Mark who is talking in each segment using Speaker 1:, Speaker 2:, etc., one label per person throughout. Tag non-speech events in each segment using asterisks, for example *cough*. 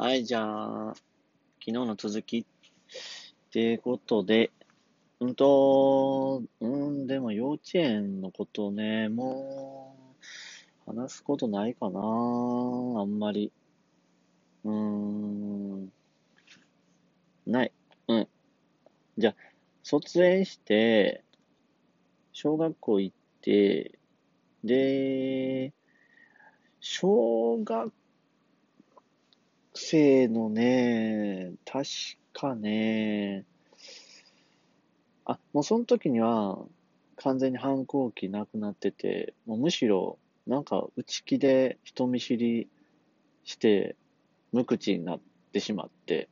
Speaker 1: はい、じゃあ、昨日の続きってことで、うんと、うん、でも幼稚園のことね、もう、話すことないかな、あんまり。うーん、ない。うん。じゃあ、卒園して、小学校行って、で、小学生のね、確かね、あ、もうその時には完全に反抗期なくなってて、もうむしろなんか内気で人見知りして無口になってしまって、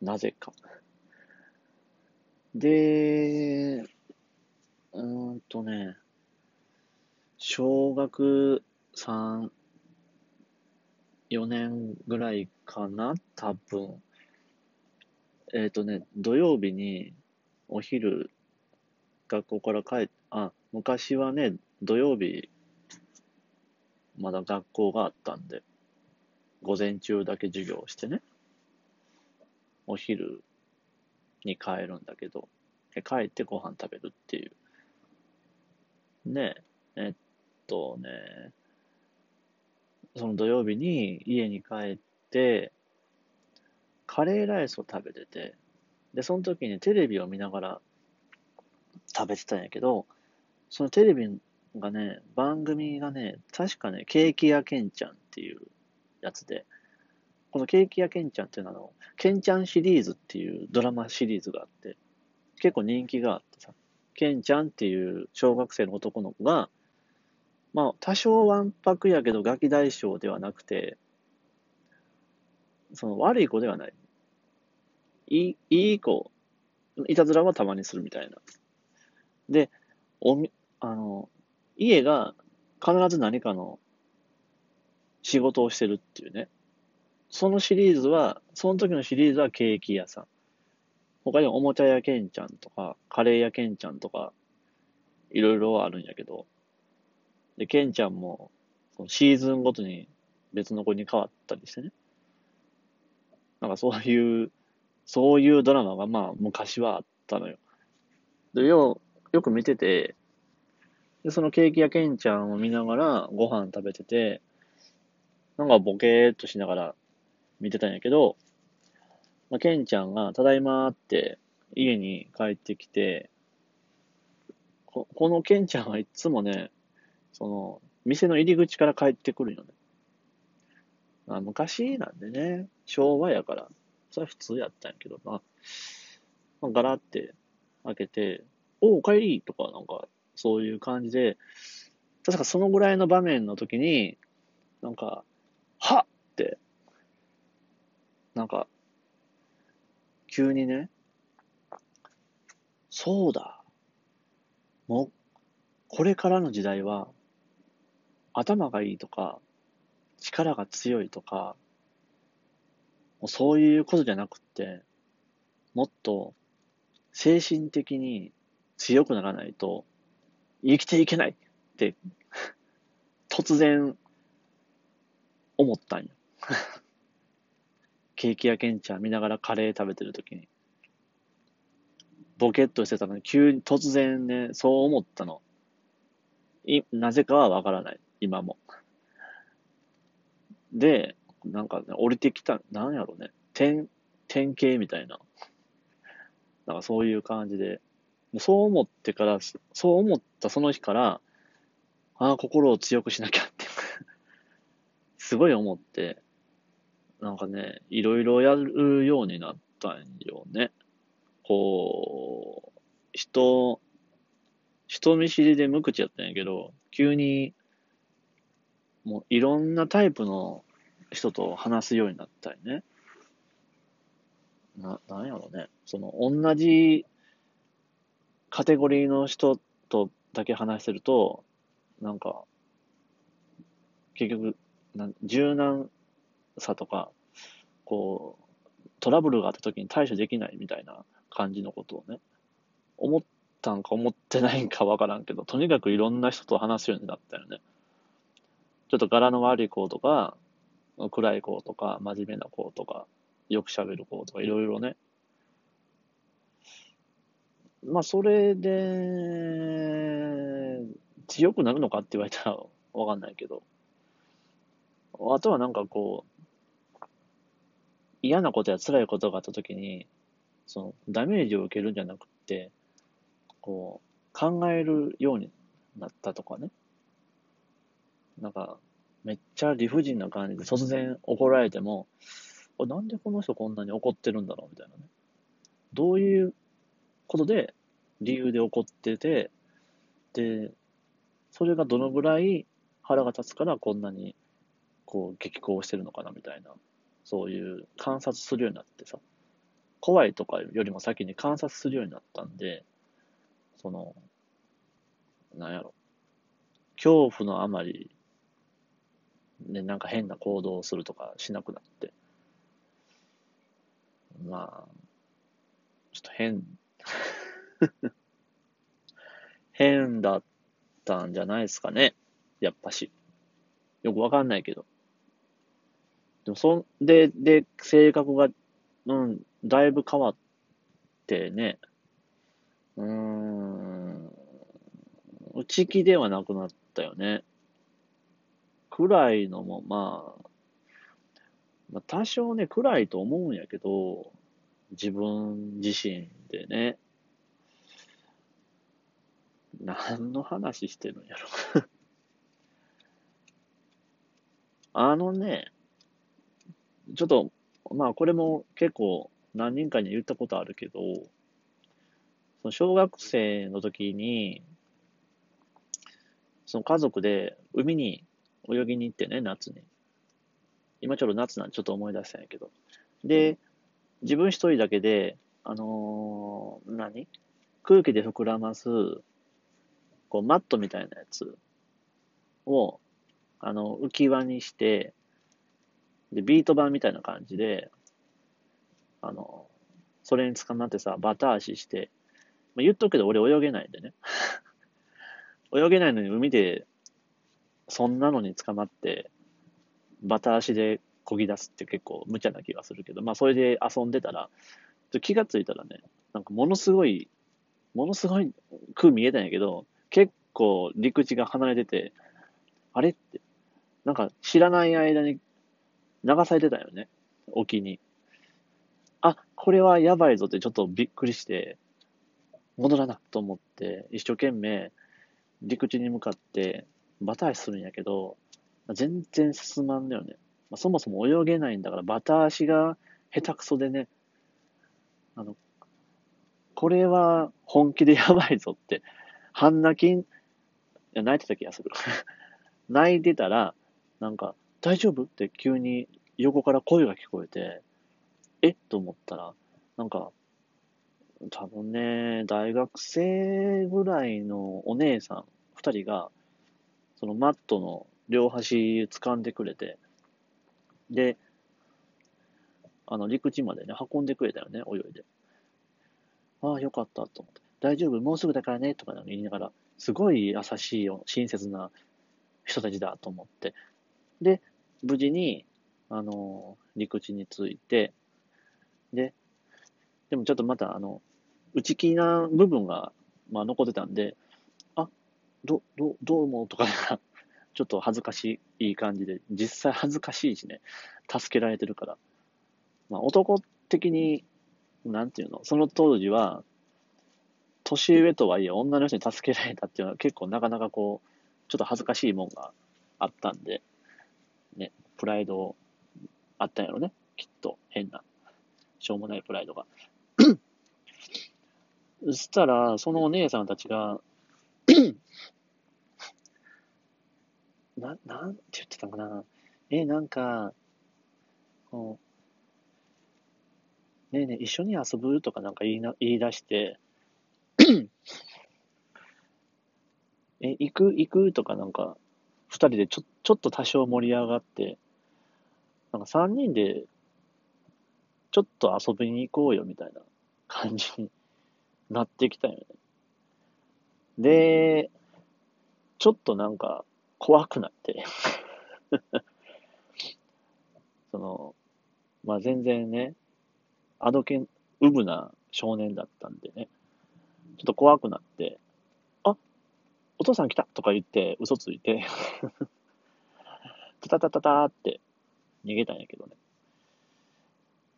Speaker 1: なぜか。で、うーんとね、小学3、4年ぐらいかな、多分。えっとね、土曜日にお昼、学校から帰っ、あ、昔はね、土曜日、まだ学校があったんで、午前中だけ授業してね、お昼に帰るんだけど、帰ってご飯食べるっていう。ねえ、えっとね、その土曜日に家に帰って、カレーライスを食べてて、で、その時にテレビを見ながら食べてたんやけど、そのテレビがね、番組がね、確かね、ケーキ屋ケンちゃんっていうやつで、このケーキ屋ケンちゃんっていうのはあの、ケンちゃんシリーズっていうドラマシリーズがあって、結構人気があってさ、ケンちゃんっていう小学生の男の子が、まあ、多少わんぱくやけどガキ大将ではなくて、その悪い子ではない。いい、いい子、いたずらはたまにするみたいな。で、おみ、あの、家が必ず何かの仕事をしてるっていうね。そのシリーズは、その時のシリーズはケーキ屋さん。他にもおもちゃ屋ケンちゃんとか、カレー屋ケンちゃんとか、いろいろあるんやけど、で、ケンちゃんも、シーズンごとに別の子に変わったりしてね。なんかそういう、そういうドラマがまあ昔はあったのよ。で、よう、よく見てて、で、そのケーキ屋ケンちゃんを見ながらご飯食べてて、なんかボケーっとしながら見てたんやけど、まあ、ケンちゃんがただいまーって家に帰ってきて、ここのケンちゃんはいつもね、その、店の入り口から帰ってくるよね。まあ、昔なんでね、昭和やから、それは普通やったんやけどな。まあ、ガラって開けて、おお、帰りとか、なんか、そういう感じで、確かそのぐらいの場面の時に、なんか、はっって、なんか、急にね、そうだ。もう、これからの時代は、頭がいいとか、力が強いとか、もうそういうことじゃなくって、もっと精神的に強くならないと生きていけないって突然思ったんよ。*laughs* ケーキ屋ケンちゃん見ながらカレー食べてるときに。ボケっとしてたのに急に突然ね、そう思ったの。い、なぜかはわからない。今も。で、なんかね、降りてきた、なんやろね、典、典型みたいな。なんかそういう感じで、そう思ってから、そう思ったその日から、ああ、心を強くしなきゃって、*laughs* すごい思って、なんかね、いろいろやるようになったんよね。こう、人、人見知りで無口やったんやけど、急に、もういろんなタイプの人と話すようになったりね。な、なんやろうね。その、同じカテゴリーの人とだけ話してると、なんか、結局、なん柔軟さとか、こう、トラブルがあった時に対処できないみたいな感じのことをね、思ったんか思ってないんかわからんけど、とにかくいろんな人と話すようになったよね。ちょっと柄の悪い子とか、暗い子とか、真面目な子とか、よく喋る子とか、いろいろね。まあ、それで、強くなるのかって言われたらわかんないけど。あとはなんかこう、嫌なことや辛いことがあった時に、その、ダメージを受けるんじゃなくて、こう、考えるようになったとかね。なんか、めっちゃ理不尽な感じで突然怒られても、なんでこの人こんなに怒ってるんだろうみたいなね。どういうことで理由で怒ってて、で、それがどのぐらい腹が立つからこんなにこう激高してるのかなみたいなそういう観察するようになってさ、怖いとかよりも先に観察するようになったんで、その、なんやろ、恐怖のあまり、ね、なんか変な行動をするとかしなくなって、まあ、ちょっと変 *laughs* 変だったんじゃないですかね。やっぱし。よくわかんないけど。でも、そんで、で、性格が、うん、だいぶ変わってね、うーん、内気ではなくなったよね。暗いのも、まあ、まあ、多少ね、暗いと思うんやけど、自分自身でね、何の話してるんやろ。*laughs* あのね、ちょっと、まあこれも結構何人かに言ったことあるけど、その小学生の時に、その家族で海に泳ぎに行ってね、夏に。今ちょっと夏なんでちょっと思い出したんやけど。で、自分一人だけで、あのー、何？空気で膨らます、こう、マットみたいなやつを、あの、浮き輪にして、で、ビート板みたいな感じで、あの、それに捕まってさ、バタ足して、まあ、言っとくけど俺泳げないんでね。*laughs* 泳げないのに海で、そんなのに捕まって、バタ足で漕ぎ出すって結構無茶な気がするけど、まあそれで遊んでたら、気がついたらね、なんかものすごい、ものすごい空見えたんやけど、結構陸地が離れてて、あれって、なんか知らない間に流されてたよね。沖に。あ、これはやばいぞってちょっとびっくりして、戻らなと思って、一生懸命陸地に向かってバタ足するんやけど、全然進まんだよね。まあ、そもそも泳げないんだから、バタ足が下手くそでね、あの、これは本気でやばいぞって、半泣き、いや泣いてた気がする。*laughs* 泣いてたら、なんか、大丈夫？って急に横から声が聞こえて、えっ？と思ったら、なんか、多分ね、大学生ぐらいのお姉さん二人が、そのマットの両端掴んでくれて、で、あの、陸地までね、運んでくれたよね、泳いで。ああ、よかったと思って。大丈夫、もうすぐだからね、とか言いながら、すごい優しい、親切な人たちだと思って。で、無事に、あの、陸地に着いて、で、でもちょっとまた、あの、内気な部分が、まあ、残ってたんで、ど、*laughs* ど、どうもとか、ちょっと恥ずかしい感じで、実際恥ずかしいしね、助けられてるから。まあ、男的に、なんていうの、その当時は、年上とはいえ女の人に助けられたっていうのは結構なかなかこう、ちょっと恥ずかしいもんがあったんで、ね、プライドあったんやろね。きっと、変な。しょうもないプライドが。*laughs* そしたら、そのお姉さんたちがな、なんて言ってたのかな。え、なんか、こう、ねえねえ、一緒に遊ぶとかなんか言いな、言い出してえ、行く行くとかなんか、二人でちょ、ちょっと多少盛り上がって、なんか三人で、ちょっと遊びに行こうよみたいな感じになってきたよね。で、ちょっとなんか怖くなって *laughs* その、まあ全然ね、あどけん、うぶな少年だったんでね、ちょっと怖くなって、あお父さん来たとか言って嘘ついて、*laughs* タタタタタって逃げたんやけどね。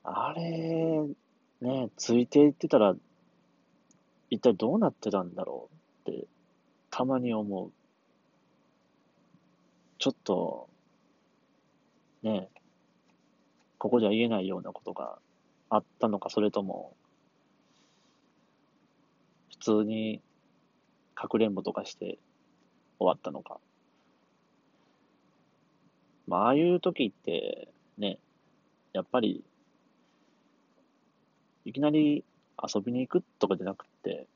Speaker 1: あれ、ね、ついていってたら、一体どうなってたんだろうって、たまに思う。ちょっと、ね、ここじゃ言えないようなことがあったのか、それとも、普通にかくれんぼとかして終わったのか。まあ、ああいう時って、ね、やっぱり、いきなり遊びに行くとかじゃなくて、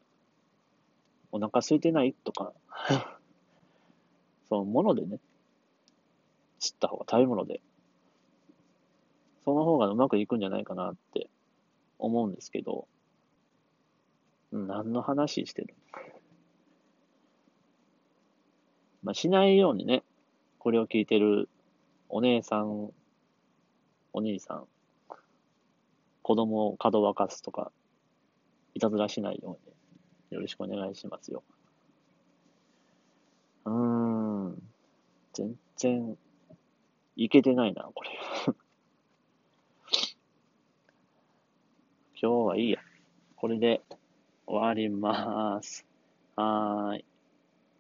Speaker 1: お腹空いてないとか、*laughs* そのものでね、釣った方が食べ物で、その方がうまくいくんじゃないかなって思うんですけど、何の話してるまあ、しないようにね、これを聞いてるお姉さん、お兄さん、子供をかどわかすとか、いたずらしないように、よろしくお願いしますよ。うーん、全然、いけてないな、これ。*laughs* 今日はいいや。これで終わります。はーい。